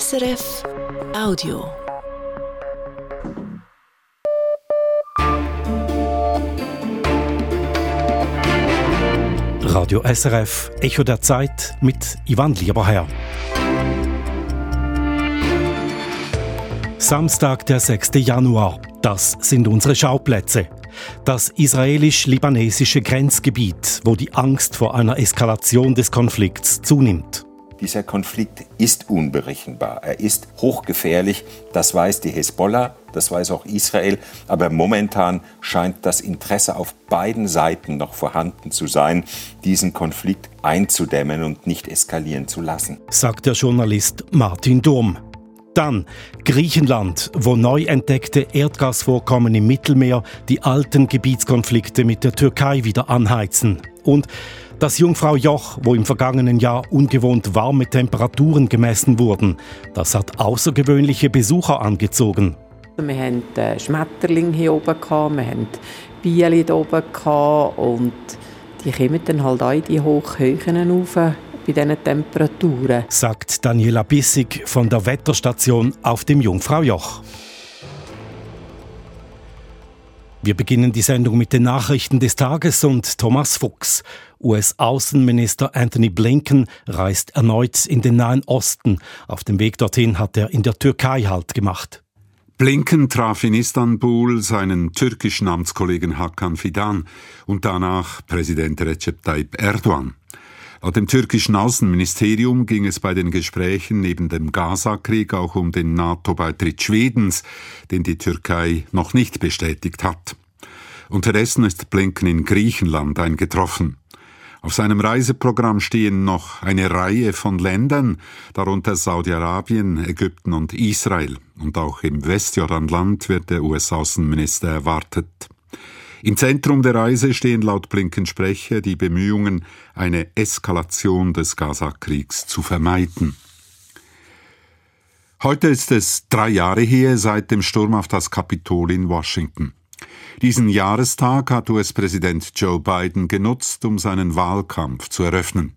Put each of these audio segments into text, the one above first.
SRF Audio. Radio SRF Echo der Zeit mit Ivan Lieberherr. Samstag, der 6. Januar. Das sind unsere Schauplätze. Das israelisch-libanesische Grenzgebiet, wo die Angst vor einer Eskalation des Konflikts zunimmt. Dieser Konflikt ist unberechenbar. Er ist hochgefährlich. Das weiß die Hezbollah, das weiß auch Israel. Aber momentan scheint das Interesse auf beiden Seiten noch vorhanden zu sein, diesen Konflikt einzudämmen und nicht eskalieren zu lassen. Sagt der Journalist Martin Durm. Dann Griechenland, wo neu entdeckte Erdgasvorkommen im Mittelmeer die alten Gebietskonflikte mit der Türkei wieder anheizen. Und das Jungfrau Joch, wo im vergangenen Jahr ungewohnt warme Temperaturen gemessen wurden, das hat außergewöhnliche Besucher angezogen. Wir hatten äh, Schmetterlinge hier oben, wir hatten Bienen hier oben und die kommen dann halt auch in die Hochhöhen rauf bei diesen Temperaturen. Sagt Daniela Bissig von der Wetterstation auf dem Jungfrau Joch. Wir beginnen die Sendung mit den Nachrichten des Tages und Thomas Fuchs. US-Außenminister Anthony Blinken reist erneut in den Nahen Osten. Auf dem Weg dorthin hat er in der Türkei Halt gemacht. Blinken traf in Istanbul seinen türkischen Amtskollegen Hakan Fidan und danach Präsident Recep Tayyip Erdogan. Laut dem türkischen Außenministerium ging es bei den Gesprächen neben dem Gaza-Krieg auch um den NATO-Beitritt Schwedens, den die Türkei noch nicht bestätigt hat. Unterdessen ist Blinken in Griechenland eingetroffen. Auf seinem Reiseprogramm stehen noch eine Reihe von Ländern, darunter Saudi-Arabien, Ägypten und Israel. Und auch im Westjordanland wird der US-Außenminister erwartet. Im Zentrum der Reise stehen laut Blinken Sprecher die Bemühungen, eine Eskalation des Gaza-Kriegs zu vermeiden. Heute ist es drei Jahre her seit dem Sturm auf das Kapitol in Washington. Diesen Jahrestag hat US-Präsident Joe Biden genutzt, um seinen Wahlkampf zu eröffnen.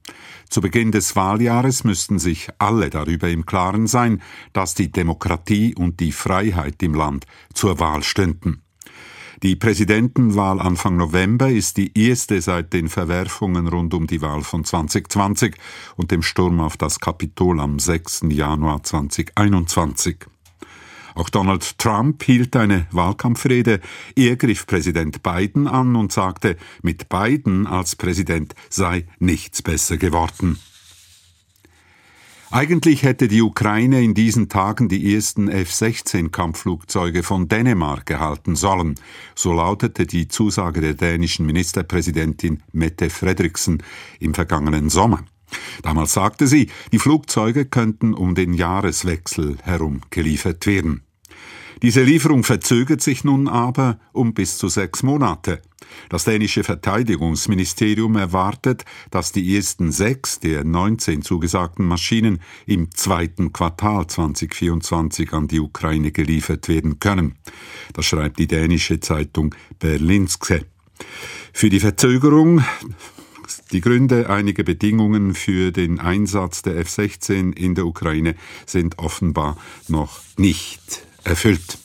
Zu Beginn des Wahljahres müssten sich alle darüber im Klaren sein, dass die Demokratie und die Freiheit im Land zur Wahl stünden. Die Präsidentenwahl Anfang November ist die erste seit den Verwerfungen rund um die Wahl von 2020 und dem Sturm auf das Kapitol am 6. Januar 2021. Auch Donald Trump hielt eine Wahlkampfrede. Er griff Präsident Biden an und sagte, mit Biden als Präsident sei nichts besser geworden. Eigentlich hätte die Ukraine in diesen Tagen die ersten F-16-Kampfflugzeuge von Dänemark erhalten sollen. So lautete die Zusage der dänischen Ministerpräsidentin Mette Frederiksen im vergangenen Sommer. Damals sagte sie, die Flugzeuge könnten um den Jahreswechsel herum geliefert werden. Diese Lieferung verzögert sich nun aber um bis zu sechs Monate. Das dänische Verteidigungsministerium erwartet, dass die ersten sechs der 19 zugesagten Maschinen im zweiten Quartal 2024 an die Ukraine geliefert werden können. Das schreibt die dänische Zeitung Berlinske. Für die Verzögerung die Gründe, einige Bedingungen für den Einsatz der F-16 in der Ukraine sind offenbar noch nicht erfüllt.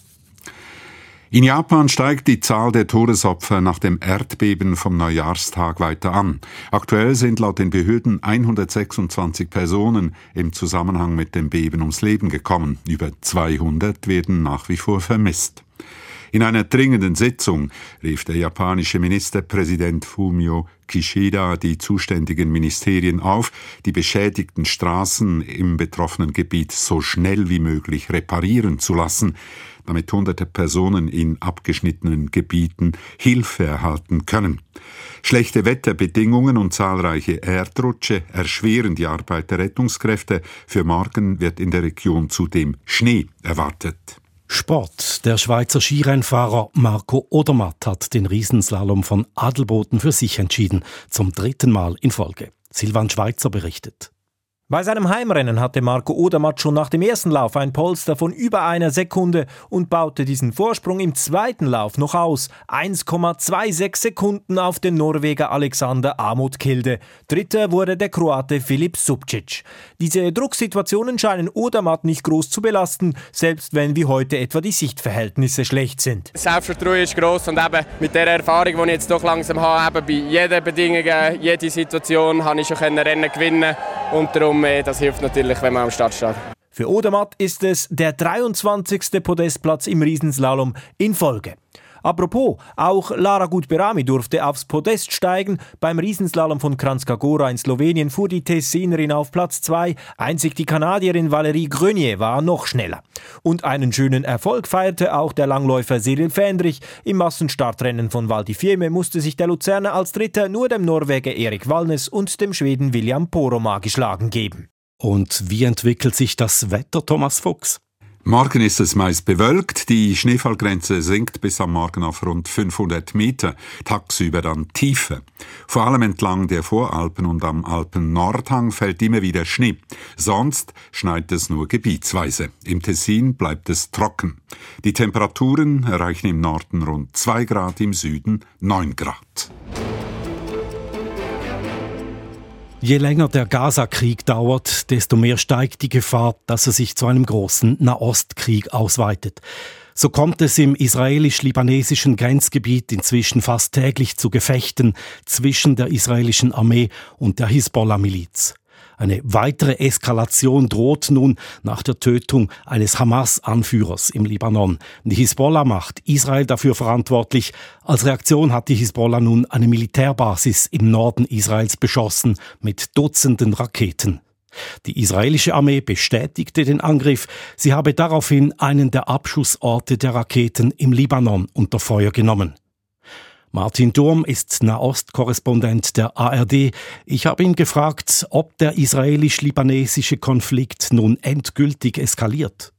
In Japan steigt die Zahl der Todesopfer nach dem Erdbeben vom Neujahrstag weiter an. Aktuell sind laut den Behörden 126 Personen im Zusammenhang mit dem Beben ums Leben gekommen. Über 200 werden nach wie vor vermisst. In einer dringenden Sitzung rief der japanische Ministerpräsident Fumio Kishida die zuständigen Ministerien auf, die beschädigten Straßen im betroffenen Gebiet so schnell wie möglich reparieren zu lassen, damit hunderte Personen in abgeschnittenen Gebieten Hilfe erhalten können. Schlechte Wetterbedingungen und zahlreiche Erdrutsche erschweren die Arbeit der Rettungskräfte. Für morgen wird in der Region zudem Schnee erwartet. Sport. Der Schweizer Skirennfahrer Marco Odermatt hat den Riesenslalom von Adelboden für sich entschieden, zum dritten Mal in Folge. Silvan Schweizer berichtet. Bei seinem Heimrennen hatte Marco Odermatt schon nach dem ersten Lauf ein Polster von über einer Sekunde und baute diesen Vorsprung im zweiten Lauf noch aus. 1,26 Sekunden auf den Norweger Alexander Amot Kilde. Dritter wurde der Kroate Filip Subcic. Diese Drucksituationen scheinen Odermatt nicht groß zu belasten, selbst wenn wie heute etwa die Sichtverhältnisse schlecht sind. Das Selbstvertrauen ist groß und eben mit der Erfahrung, die ich jetzt doch langsam habe, eben bei jeder Bedingung, jede Situation, habe ich schon Rennen gewinnen und darum mehr. Das hilft natürlich, wenn man am Start steht. Für Odermatt ist es der 23. Podestplatz im Riesenslalom in Folge. Apropos, auch Lara Gutberami durfte aufs Podest steigen. Beim Riesenslalom von Kranjska in Slowenien fuhr die Tessinerin auf Platz 2. Einzig die Kanadierin Valerie Grenier war noch schneller. Und einen schönen Erfolg feierte auch der Langläufer Cyril Fendrich. Im Massenstartrennen von Val di Fiemme musste sich der Luzerner als Dritter nur dem Norweger Erik Wallnes und dem Schweden William Poromaa geschlagen geben. Und wie entwickelt sich das Wetter, Thomas Fuchs? Morgen ist es meist bewölkt, die Schneefallgrenze sinkt bis am Morgen auf rund 500 Meter, tagsüber dann tiefer. Vor allem entlang der Voralpen und am Alpen-Nordhang fällt immer wieder Schnee. Sonst schneit es nur gebietsweise. Im Tessin bleibt es trocken. Die Temperaturen erreichen im Norden rund 2 Grad, im Süden 9 Grad. Je länger der Gaza-Krieg dauert, desto mehr steigt die Gefahr, dass er sich zu einem großen Nahostkrieg ausweitet. So kommt es im israelisch-libanesischen Grenzgebiet inzwischen fast täglich zu Gefechten zwischen der israelischen Armee und der Hisbollah-Miliz. Eine weitere Eskalation droht nun nach der Tötung eines Hamas-Anführers im Libanon. Die Hisbollah macht Israel dafür verantwortlich. Als Reaktion hat die Hisbollah nun eine Militärbasis im Norden Israels beschossen mit Dutzenden Raketen. Die israelische Armee bestätigte den Angriff. Sie habe daraufhin einen der Abschussorte der Raketen im Libanon unter Feuer genommen. Martin Durm ist Nahostkorrespondent der ARD. Ich habe ihn gefragt, ob der israelisch-libanesische Konflikt nun endgültig eskaliert.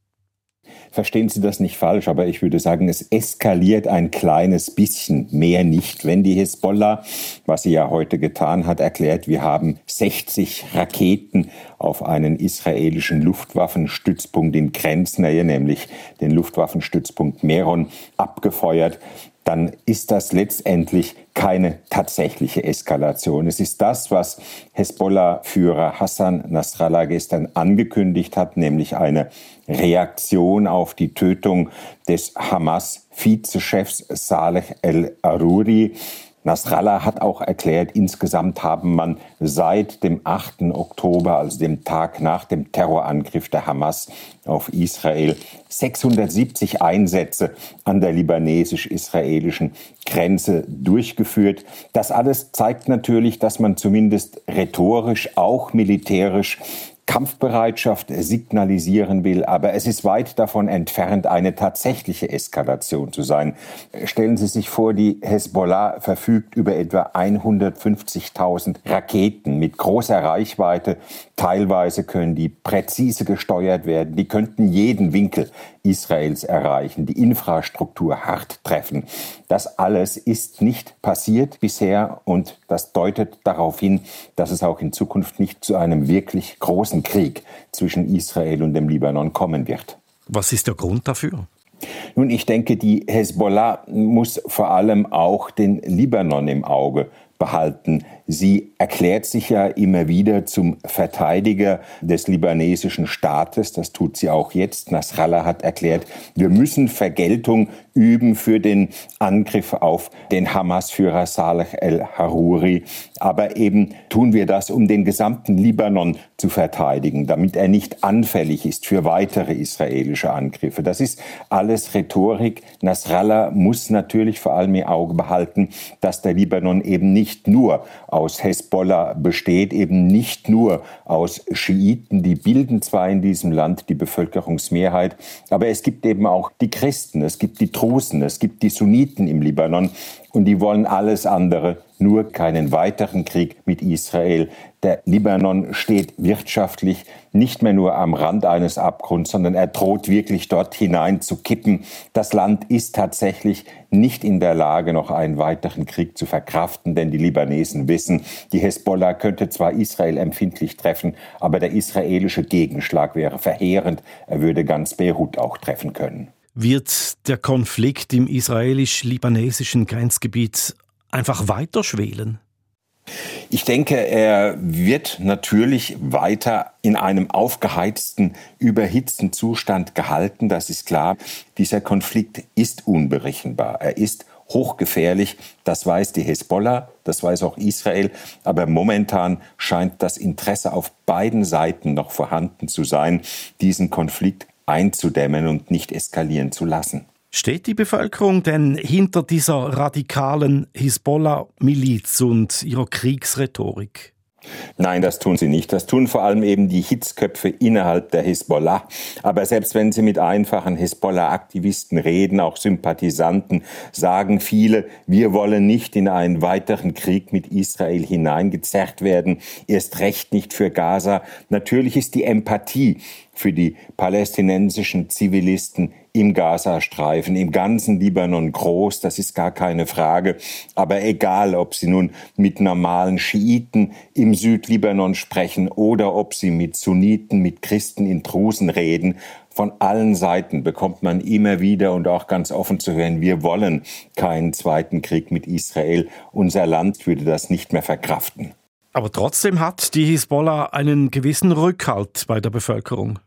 Verstehen Sie das nicht falsch, aber ich würde sagen, es eskaliert ein kleines bisschen, mehr nicht. Wenn die Hisbollah, was sie ja heute getan hat, erklärt, wir haben 60 Raketen auf einen israelischen Luftwaffenstützpunkt in Grenznähe, nämlich den Luftwaffenstützpunkt Meron, abgefeuert, dann ist das letztendlich keine tatsächliche Eskalation. Es ist das, was Hezbollah-Führer Hassan Nasrallah gestern angekündigt hat, nämlich eine Reaktion auf die Tötung des Hamas-Vizechefs Saleh el-Aruri. Nasrallah hat auch erklärt, insgesamt haben man seit dem 8. Oktober, also dem Tag nach dem Terrorangriff der Hamas auf Israel, 670 Einsätze an der libanesisch-israelischen Grenze durchgeführt. Das alles zeigt natürlich, dass man zumindest rhetorisch, auch militärisch Kampfbereitschaft signalisieren will, aber es ist weit davon entfernt, eine tatsächliche Eskalation zu sein. Stellen Sie sich vor, die Hezbollah verfügt über etwa 150.000 Raketen mit großer Reichweite. Teilweise können die präzise gesteuert werden. Die könnten jeden Winkel Israels erreichen, die Infrastruktur hart treffen. Das alles ist nicht passiert bisher und das deutet darauf hin, dass es auch in Zukunft nicht zu einem wirklich großen Krieg zwischen Israel und dem Libanon kommen wird. Was ist der Grund dafür? Nun, ich denke, die Hezbollah muss vor allem auch den Libanon im Auge behalten. Sie erklärt sich ja immer wieder zum Verteidiger des libanesischen Staates. Das tut sie auch jetzt. Nasrallah hat erklärt, wir müssen Vergeltung üben für den Angriff auf den Hamas-Führer Saleh el-Haruri. Aber eben tun wir das, um den gesamten Libanon zu verteidigen, damit er nicht anfällig ist für weitere israelische Angriffe. Das ist alles Rhetorik. Nasrallah muss natürlich vor allem im Auge behalten, dass der Libanon eben nicht nur aus Hezbollah besteht, eben nicht nur aus Schiiten, die bilden zwar in diesem Land die Bevölkerungsmehrheit, aber es gibt eben auch die Christen, es gibt die Drusen, es gibt die Sunniten im Libanon und die wollen alles andere, nur keinen weiteren Krieg mit Israel. Der Libanon steht wirtschaftlich nicht mehr nur am Rand eines Abgrunds, sondern er droht wirklich dort hinein zu kippen. Das Land ist tatsächlich nicht in der Lage, noch einen weiteren Krieg zu verkraften, denn die Libanesen wissen, die Hezbollah könnte zwar Israel empfindlich treffen, aber der israelische Gegenschlag wäre verheerend. Er würde ganz Beirut auch treffen können. Wird der Konflikt im israelisch-libanesischen Grenzgebiet einfach weiter schwelen? Ich denke, er wird natürlich weiter in einem aufgeheizten, überhitzten Zustand gehalten. Das ist klar. Dieser Konflikt ist unberechenbar. Er ist hochgefährlich. Das weiß die Hezbollah, das weiß auch Israel. Aber momentan scheint das Interesse auf beiden Seiten noch vorhanden zu sein, diesen Konflikt einzudämmen und nicht eskalieren zu lassen. Steht die Bevölkerung denn hinter dieser radikalen Hisbollah-Miliz und ihrer Kriegsrhetorik? Nein, das tun sie nicht. Das tun vor allem eben die Hitzköpfe innerhalb der Hisbollah. Aber selbst wenn sie mit einfachen Hisbollah-Aktivisten reden, auch Sympathisanten, sagen viele, wir wollen nicht in einen weiteren Krieg mit Israel hineingezerrt werden, erst recht nicht für Gaza. Natürlich ist die Empathie für die palästinensischen Zivilisten im Gazastreifen, im ganzen Libanon groß, das ist gar keine Frage. Aber egal, ob Sie nun mit normalen Schiiten im Südlibanon sprechen oder ob Sie mit Sunniten, mit Christen in Drusen reden, von allen Seiten bekommt man immer wieder und auch ganz offen zu hören, wir wollen keinen zweiten Krieg mit Israel. Unser Land würde das nicht mehr verkraften. Aber trotzdem hat die Hisbollah einen gewissen Rückhalt bei der Bevölkerung.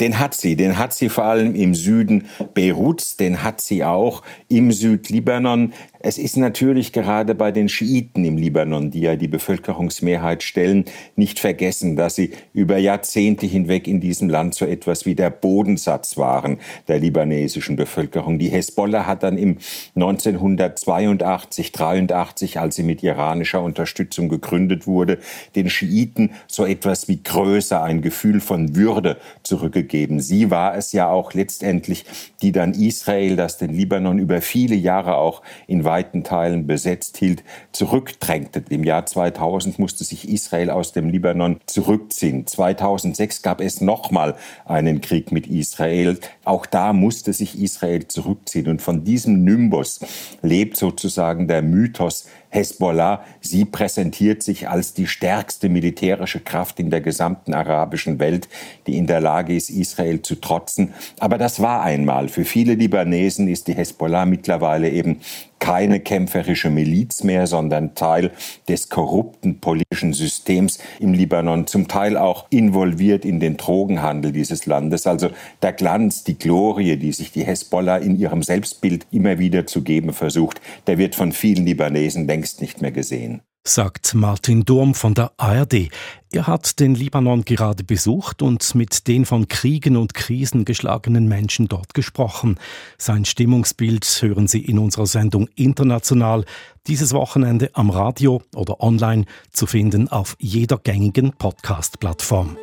Den hat sie, den hat sie vor allem im Süden Beiruts, den hat sie auch im Südlibanon. Es ist natürlich gerade bei den Schiiten im Libanon, die ja die Bevölkerungsmehrheit stellen, nicht vergessen, dass sie über Jahrzehnte hinweg in diesem Land so etwas wie der Bodensatz waren der libanesischen Bevölkerung. Die Hezbollah hat dann im 1982, 83, als sie mit iranischer Unterstützung gegründet wurde, den Schiiten so etwas wie Größe, ein Gefühl von Würde zurückgegeben. Sie war es ja auch letztendlich, die dann Israel, das den Libanon über viele Jahre auch in weiten Teilen besetzt hielt, zurückdrängte. Im Jahr 2000 musste sich Israel aus dem Libanon zurückziehen. 2006 gab es nochmal einen Krieg mit Israel. Auch da musste sich Israel zurückziehen. Und von diesem Nimbus lebt sozusagen der Mythos Hezbollah. Sie präsentiert sich als die stärkste militärische Kraft in der gesamten arabischen Welt, die in der Lage ist, Israel zu trotzen. Aber das war einmal. Für viele Libanesen ist die Hezbollah mittlerweile eben keine kämpferische Miliz mehr, sondern Teil des korrupten politischen Systems im Libanon, zum Teil auch involviert in den Drogenhandel dieses Landes. Also der Glanz, die Glorie, die sich die Hezbollah in ihrem Selbstbild immer wieder zu geben versucht, der wird von vielen Libanesen längst nicht mehr gesehen sagt Martin Durm von der ARD. Er hat den Libanon gerade besucht und mit den von Kriegen und Krisen geschlagenen Menschen dort gesprochen. Sein Stimmungsbild hören Sie in unserer Sendung International dieses Wochenende am Radio oder online zu finden auf jeder gängigen Podcast-Plattform.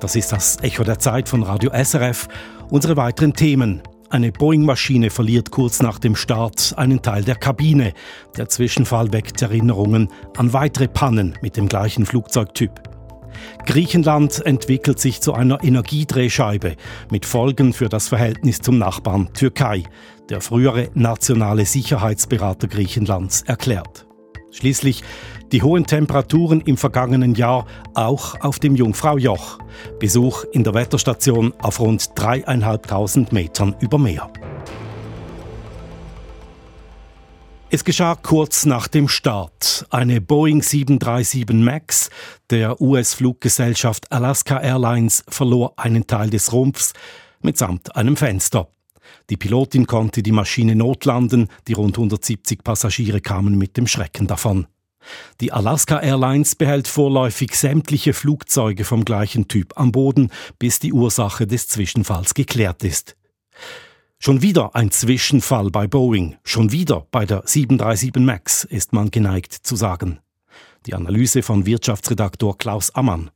Das ist das Echo der Zeit von Radio SRF. Unsere weiteren Themen. Eine Boeing-Maschine verliert kurz nach dem Start einen Teil der Kabine. Der Zwischenfall weckt Erinnerungen an weitere Pannen mit dem gleichen Flugzeugtyp. Griechenland entwickelt sich zu einer Energiedrehscheibe mit Folgen für das Verhältnis zum Nachbarn Türkei, der frühere nationale Sicherheitsberater Griechenlands erklärt. Schließlich die hohen Temperaturen im vergangenen Jahr auch auf dem Jungfraujoch. Besuch in der Wetterstation auf rund dreieinhalbtausend Metern über Meer. Es geschah kurz nach dem Start. Eine Boeing 737 MAX der US-Fluggesellschaft Alaska Airlines verlor einen Teil des Rumpfs mitsamt einem Fenster. Die Pilotin konnte die Maschine notlanden, die rund 170 Passagiere kamen mit dem Schrecken davon. Die Alaska Airlines behält vorläufig sämtliche Flugzeuge vom gleichen Typ am Boden, bis die Ursache des Zwischenfalls geklärt ist. Schon wieder ein Zwischenfall bei Boeing, schon wieder bei der 737 MAX, ist man geneigt zu sagen. Die Analyse von Wirtschaftsredaktor Klaus Ammann.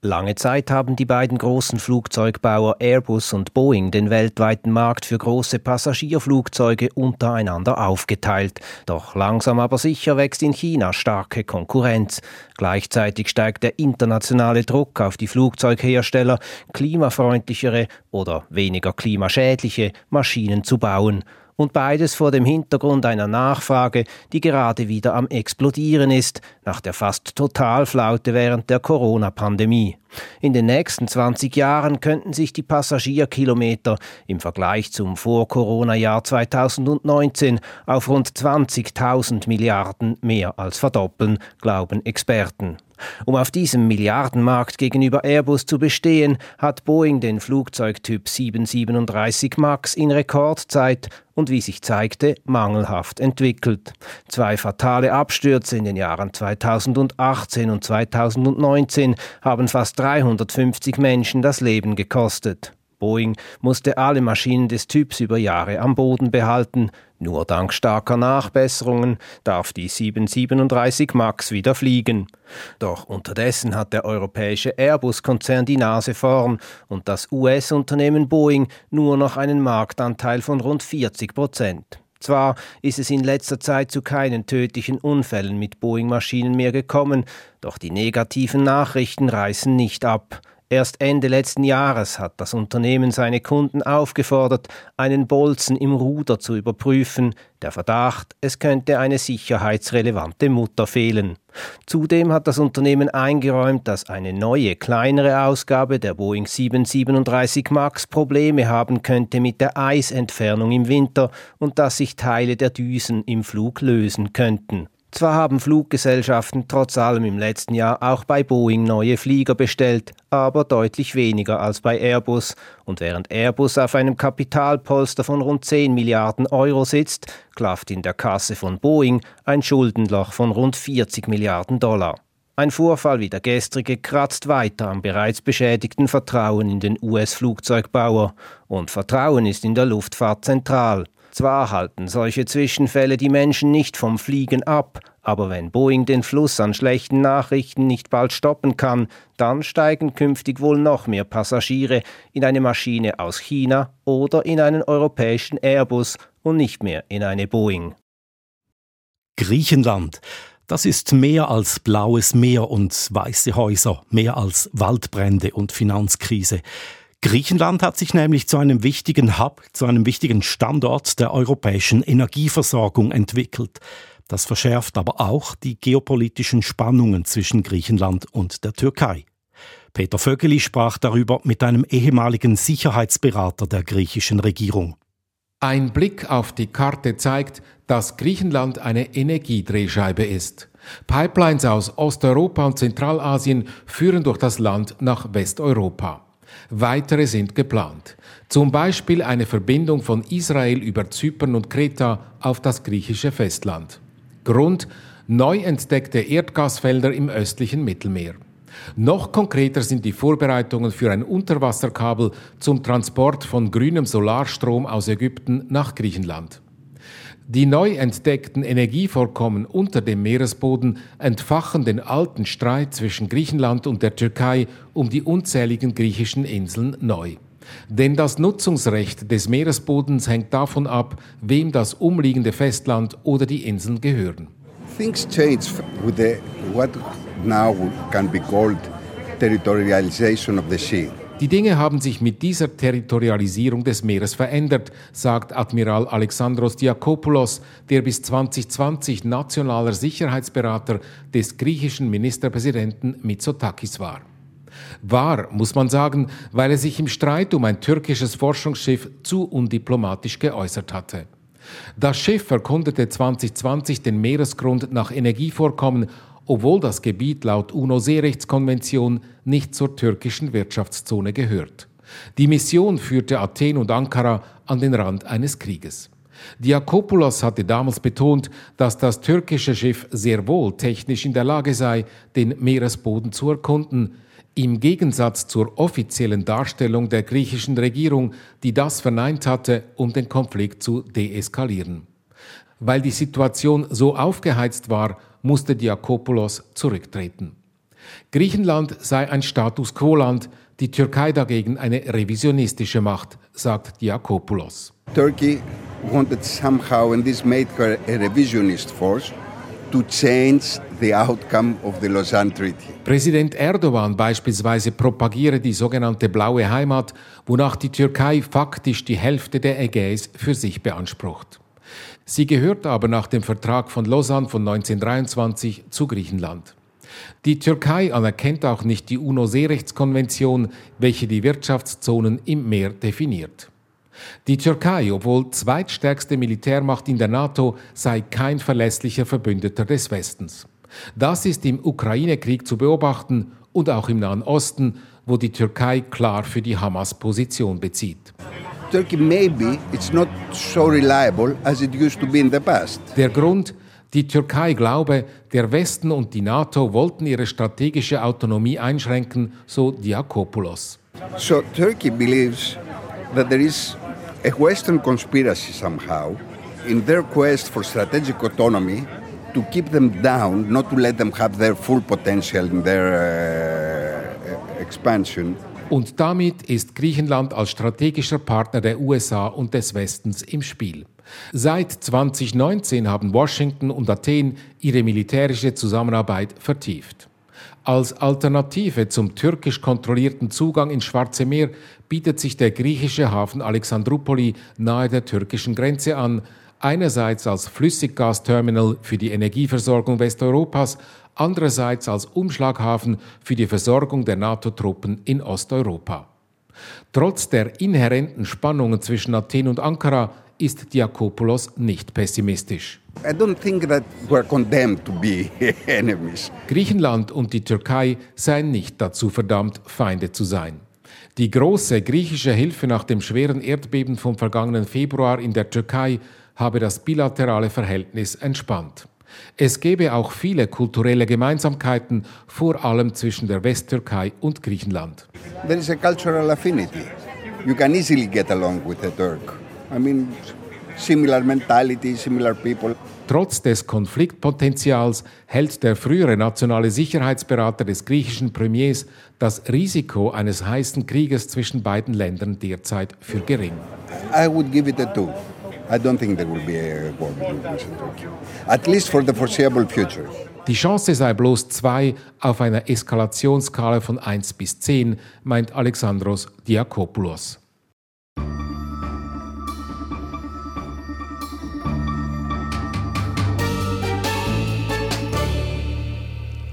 Lange Zeit haben die beiden großen Flugzeugbauer Airbus und Boeing den weltweiten Markt für große Passagierflugzeuge untereinander aufgeteilt. Doch langsam aber sicher wächst in China starke Konkurrenz. Gleichzeitig steigt der internationale Druck auf die Flugzeughersteller, klimafreundlichere oder weniger klimaschädliche Maschinen zu bauen und beides vor dem Hintergrund einer Nachfrage, die gerade wieder am explodieren ist, nach der fast Totalflaute während der Corona-Pandemie. In den nächsten 20 Jahren könnten sich die Passagierkilometer im Vergleich zum Vor-Corona-Jahr 2019 auf rund 20.000 Milliarden mehr als verdoppeln, glauben Experten. Um auf diesem Milliardenmarkt gegenüber Airbus zu bestehen, hat Boeing den Flugzeugtyp 737 MAX in Rekordzeit und wie sich zeigte, mangelhaft entwickelt. Zwei fatale Abstürze in den Jahren 2018 und 2019 haben fast 350 Menschen das Leben gekostet. Boeing musste alle Maschinen des Typs über Jahre am Boden behalten. Nur dank starker Nachbesserungen darf die 737 MAX wieder fliegen. Doch unterdessen hat der europäische Airbus-Konzern die Nase vorn und das US-Unternehmen Boeing nur noch einen Marktanteil von rund 40 Prozent. Zwar ist es in letzter Zeit zu keinen tödlichen Unfällen mit Boeing-Maschinen mehr gekommen, doch die negativen Nachrichten reißen nicht ab. Erst Ende letzten Jahres hat das Unternehmen seine Kunden aufgefordert, einen Bolzen im Ruder zu überprüfen. Der Verdacht, es könnte eine sicherheitsrelevante Mutter fehlen. Zudem hat das Unternehmen eingeräumt, dass eine neue, kleinere Ausgabe der Boeing 737 MAX Probleme haben könnte mit der Eisentfernung im Winter und dass sich Teile der Düsen im Flug lösen könnten. Zwar haben Fluggesellschaften trotz allem im letzten Jahr auch bei Boeing neue Flieger bestellt, aber deutlich weniger als bei Airbus. Und während Airbus auf einem Kapitalpolster von rund 10 Milliarden Euro sitzt, klafft in der Kasse von Boeing ein Schuldenloch von rund 40 Milliarden Dollar. Ein Vorfall wie der gestrige kratzt weiter am bereits beschädigten Vertrauen in den US-Flugzeugbauer. Und Vertrauen ist in der Luftfahrt zentral. Zwar halten solche Zwischenfälle die Menschen nicht vom Fliegen ab, aber wenn Boeing den Fluss an schlechten Nachrichten nicht bald stoppen kann, dann steigen künftig wohl noch mehr Passagiere in eine Maschine aus China oder in einen europäischen Airbus und nicht mehr in eine Boeing. Griechenland. Das ist mehr als blaues Meer und weiße Häuser, mehr als Waldbrände und Finanzkrise. Griechenland hat sich nämlich zu einem wichtigen Hub, zu einem wichtigen Standort der europäischen Energieversorgung entwickelt. Das verschärft aber auch die geopolitischen Spannungen zwischen Griechenland und der Türkei. Peter Vögeli sprach darüber mit einem ehemaligen Sicherheitsberater der griechischen Regierung. Ein Blick auf die Karte zeigt, dass Griechenland eine Energiedrehscheibe ist. Pipelines aus Osteuropa und Zentralasien führen durch das Land nach Westeuropa. Weitere sind geplant. Zum Beispiel eine Verbindung von Israel über Zypern und Kreta auf das griechische Festland. Grund neu entdeckte Erdgasfelder im östlichen Mittelmeer. Noch konkreter sind die Vorbereitungen für ein Unterwasserkabel zum Transport von grünem Solarstrom aus Ägypten nach Griechenland. Die neu entdeckten Energievorkommen unter dem Meeresboden entfachen den alten Streit zwischen Griechenland und der Türkei um die unzähligen griechischen Inseln neu. Denn das Nutzungsrecht des Meeresbodens hängt davon ab, wem das umliegende Festland oder die Inseln gehören. Things change with the, what now can be called territorialization of the sea. Die Dinge haben sich mit dieser Territorialisierung des Meeres verändert, sagt Admiral Alexandros Diakopoulos, der bis 2020 nationaler Sicherheitsberater des griechischen Ministerpräsidenten Mitsotakis war. War, muss man sagen, weil er sich im Streit um ein türkisches Forschungsschiff zu undiplomatisch geäußert hatte. Das Schiff erkundete 2020 den Meeresgrund nach Energievorkommen obwohl das Gebiet laut UNO-Seerechtskonvention nicht zur türkischen Wirtschaftszone gehört. Die Mission führte Athen und Ankara an den Rand eines Krieges. Diakopoulos hatte damals betont, dass das türkische Schiff sehr wohl technisch in der Lage sei, den Meeresboden zu erkunden, im Gegensatz zur offiziellen Darstellung der griechischen Regierung, die das verneint hatte, um den Konflikt zu deeskalieren. Weil die Situation so aufgeheizt war, musste Diakopoulos zurücktreten. Griechenland sei ein Status quo-Land, die Türkei dagegen eine revisionistische Macht, sagt Diakopoulos. Turkey wanted somehow, and this made her a revisionist force, to change the outcome of the Lausanne Treaty. Präsident Erdogan beispielsweise propagiere die sogenannte blaue Heimat, wonach die Türkei faktisch die Hälfte der Ägäis für sich beansprucht. Sie gehört aber nach dem Vertrag von Lausanne von 1923 zu Griechenland. Die Türkei anerkennt auch nicht die UNO-Seerechtskonvention, welche die Wirtschaftszonen im Meer definiert. Die Türkei, obwohl zweitstärkste Militärmacht in der NATO, sei kein verlässlicher Verbündeter des Westens. Das ist im Ukraine-Krieg zu beobachten und auch im Nahen Osten, wo die Türkei klar für die Hamas Position bezieht. Turkey maybe it's not so reliable as it used to be in the past. Der Grund, die Türkei glaube, der Westen und die NATO wollten ihre strategische Autonomie einschränken, so Diakopoulos. So Turkey believes that there is a Western conspiracy somehow in their quest for strategic autonomy to keep them down, not to let them have their full potential in their uh, expansion. Und damit ist Griechenland als strategischer Partner der USA und des Westens im Spiel. Seit 2019 haben Washington und Athen ihre militärische Zusammenarbeit vertieft. Als Alternative zum türkisch kontrollierten Zugang ins Schwarze Meer bietet sich der griechische Hafen Alexandroupoli nahe der türkischen Grenze an, einerseits als Flüssiggasterminal für die Energieversorgung Westeuropas, andererseits als Umschlaghafen für die Versorgung der NATO-Truppen in Osteuropa. Trotz der inhärenten Spannungen zwischen Athen und Ankara ist Diakopoulos nicht pessimistisch. I don't think that we're condemned to be enemies. Griechenland und die Türkei seien nicht dazu verdammt, Feinde zu sein. Die große griechische Hilfe nach dem schweren Erdbeben vom vergangenen Februar in der Türkei habe das bilaterale Verhältnis entspannt. Es gebe auch viele kulturelle Gemeinsamkeiten, vor allem zwischen der Westtürkei und Griechenland. There is a cultural affinity. You can easily get along with a Turk. I mean, similar mentality, similar people. Trotz des Konfliktpotenzials hält der frühere nationale Sicherheitsberater des griechischen Premiers das Risiko eines heißen Krieges zwischen beiden Ländern derzeit für gering. I would give it a two. I don't think there will be a war between at least for the foreseeable future. Die Chance sei bloß zwei auf einer Eskalationsskala von 1 bis 10, meint Alexandros Diakopoulos.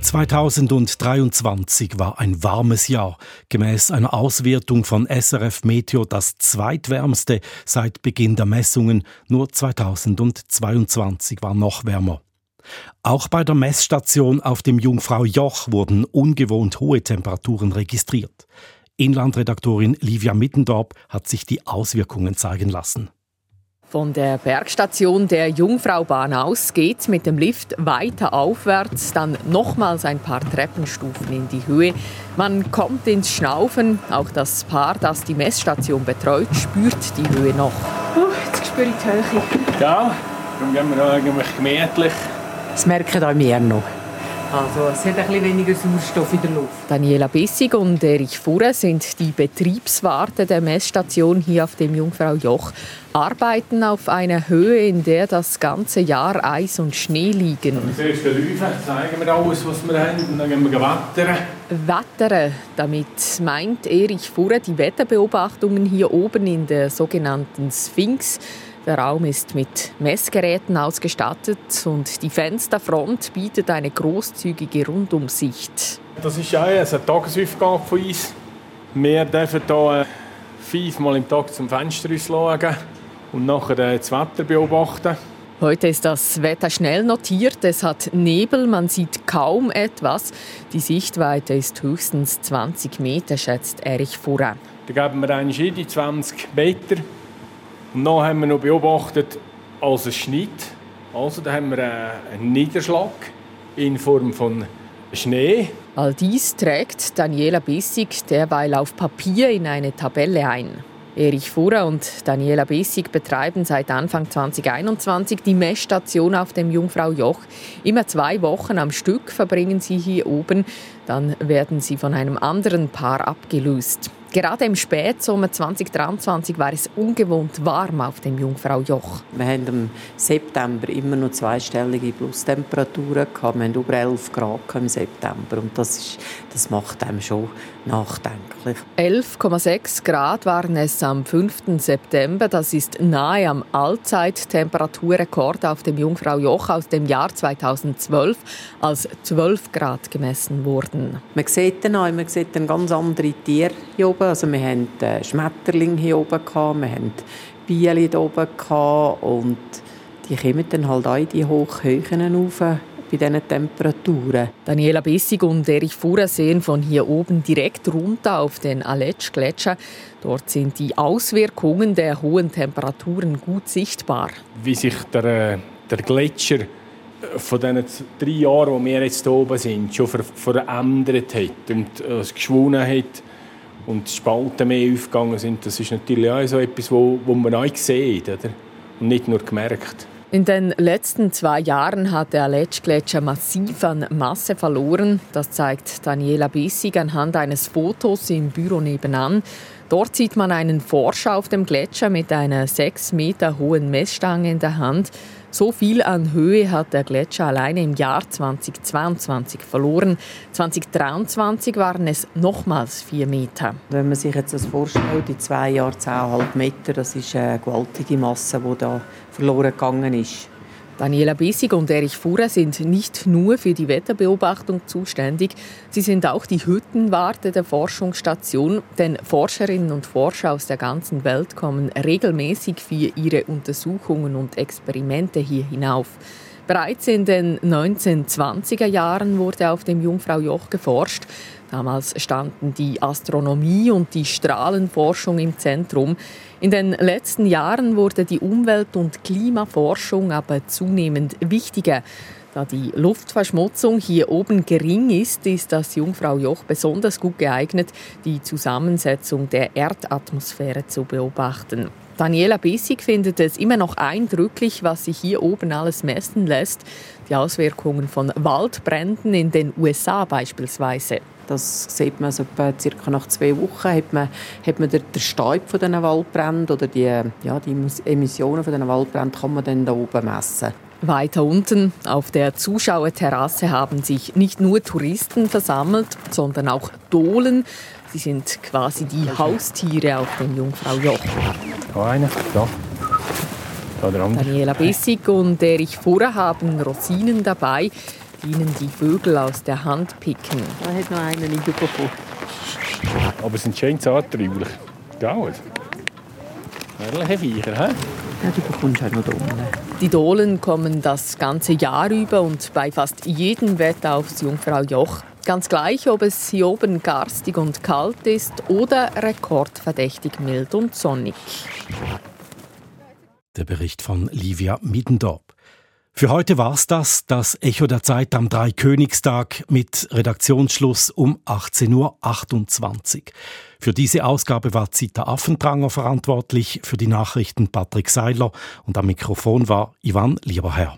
2023 war ein warmes Jahr. Gemäß einer Auswertung von SRF Meteo das zweitwärmste seit Beginn der Messungen. Nur 2022 war noch wärmer. Auch bei der Messstation auf dem Jungfrau Joch wurden ungewohnt hohe Temperaturen registriert. Inlandredaktorin Livia Mittendorp hat sich die Auswirkungen zeigen lassen. Von der Bergstation der Jungfraubahn aus geht mit dem Lift weiter aufwärts, dann nochmals ein paar Treppenstufen in die Höhe. Man kommt ins Schnaufen. Auch das Paar, das die Messstation betreut, spürt die Höhe noch. Uh, jetzt spüre ich die Höhe. Ja, darum gehen wir eigentlich gemütlich. Das merken auch wir noch. Also es hat ein bisschen weniger Sauerstoff in der Luft. Daniela Bissig und Erich Furre sind die Betriebswarte der Messstation hier auf dem Jungfrau Joch. Arbeiten auf einer Höhe, in der das ganze Jahr Eis und Schnee liegen. Zuerst Läufe, zeigen wir alles, was wir haben, und dann gehen wir wettern. Wettern, damit meint Erich Furre die Wetterbeobachtungen hier oben in der sogenannten Sphinx. Der Raum ist mit Messgeräten ausgestattet und die Fensterfront bietet eine großzügige Rundumsicht. Das ist ja eine Tagesaufgabe von uns. Wir dürfen hier äh, fünfmal im Tag zum Fenster schauen und nachher äh, das Wetter beobachten. Heute ist das Wetter schnell notiert. Es hat Nebel, man sieht kaum etwas. Die Sichtweite ist höchstens 20 Meter, schätzt Erich Furrer. Da geben wir einen die 20 Meter. Und dann haben wir noch beobachtet, als es schneit. Also da haben wir einen Niederschlag in Form von Schnee. All dies trägt Daniela Bissig derweil auf Papier in eine Tabelle ein. Erich Fuhrer und Daniela Bessig betreiben seit Anfang 2021 die Messstation auf dem Jungfrau-Joch. Immer zwei Wochen am Stück verbringen sie hier oben. Dann werden sie von einem anderen Paar abgelöst. Gerade im Spätsommer 2023 war es ungewohnt warm auf dem Jungfrau-Joch. Wir haben im September immer noch zweistellige Plustemperaturen gehabt. Wir haben über 11 Grad im September und das, ist, das macht einem schon nachdenklich. 11,6 Grad waren es am 5. September. Das ist nahe am Allzeittemperaturrekord auf dem Jungfrau-Joch aus dem Jahr 2012, als 12 Grad gemessen wurden. Man sieht dann auch, man sieht dann ganz andere Tiere hier oben. Also wir haben äh, Schmetterlinge hier oben, gehabt, wir haben Bienen hier oben gehabt und die kommen dann halt auch in die Hochhöhen rauf bei diesen Temperaturen. Daniela Bessig und Erich Fuhrer sehen von hier oben direkt runter auf den Aletsch-Gletscher. Dort sind die Auswirkungen der hohen Temperaturen gut sichtbar. Wie sich der, äh, der Gletscher äh, von diesen drei Jahren, wo wir jetzt hier oben sind, schon verändert hat und äh, es geschwunden hat und Spalten mehr aufgegangen sind, das ist natürlich auch so etwas, wo, wo man auch sieht oder? und nicht nur gemerkt. In den letzten zwei Jahren hat der Aletsch-Gletscher massiv an Masse verloren. Das zeigt Daniela Bissig anhand eines Fotos im Büro nebenan. Dort sieht man einen Forscher auf dem Gletscher mit einer sechs Meter hohen Messstange in der Hand. So viel an Höhe hat der Gletscher alleine im Jahr 2022 verloren. 2023 waren es nochmals vier Meter. Wenn man sich jetzt das vorstellt, die zwei Jahre 10,5 Meter, das ist eine gewaltige Masse, die da verloren gegangen ist. Daniela Bissig und Erich Fuhrer sind nicht nur für die Wetterbeobachtung zuständig, sie sind auch die Hüttenwarte der Forschungsstation, denn Forscherinnen und Forscher aus der ganzen Welt kommen regelmäßig für ihre Untersuchungen und Experimente hier hinauf. Bereits in den 1920er Jahren wurde auf dem Jungfrau-Joch geforscht. Damals standen die Astronomie und die Strahlenforschung im Zentrum. In den letzten Jahren wurde die Umwelt- und Klimaforschung aber zunehmend wichtiger. Da die Luftverschmutzung hier oben gering ist, ist das Jungfrau-Joch besonders gut geeignet, die Zusammensetzung der Erdatmosphäre zu beobachten. Daniela Bissig findet es immer noch eindrücklich, was sich hier oben alles messen lässt. Die Auswirkungen von Waldbränden in den USA beispielsweise. Das sieht man also etwa circa nach zwei Wochen hat man, hat man den, Staub von diesen Waldbränden oder die, ja, die Emissionen von diesen Waldbränden kann man dann da oben messen. Weiter unten auf der Zuschauerterrasse haben sich nicht nur Touristen versammelt, sondern auch Dohlen. Sie sind quasi die Haustiere auf dem Jungfrau-Joch. Da einer, da. Daniela Bessig und Erich Furrer haben Rosinen dabei ihnen die Vögel aus der Hand picken. Da hat noch nicht bekommen. Aber es sind schön zarträumlich. Gell? Herrliche Viecher, hä? Ja, die bekommst du auch noch da unten. Die Dohlen kommen das ganze Jahr über und bei fast jedem Wetter aufs Jungfrau-Joch. Ganz gleich, ob es hier oben garstig und kalt ist oder rekordverdächtig mild und sonnig. Der Bericht von Livia Middendorp. Für heute war's das, das Echo der Zeit am Dreikönigstag mit Redaktionsschluss um 18.28 Uhr. Für diese Ausgabe war Zita Affentranger verantwortlich, für die Nachrichten Patrick Seiler und am Mikrofon war Ivan Lieberherr.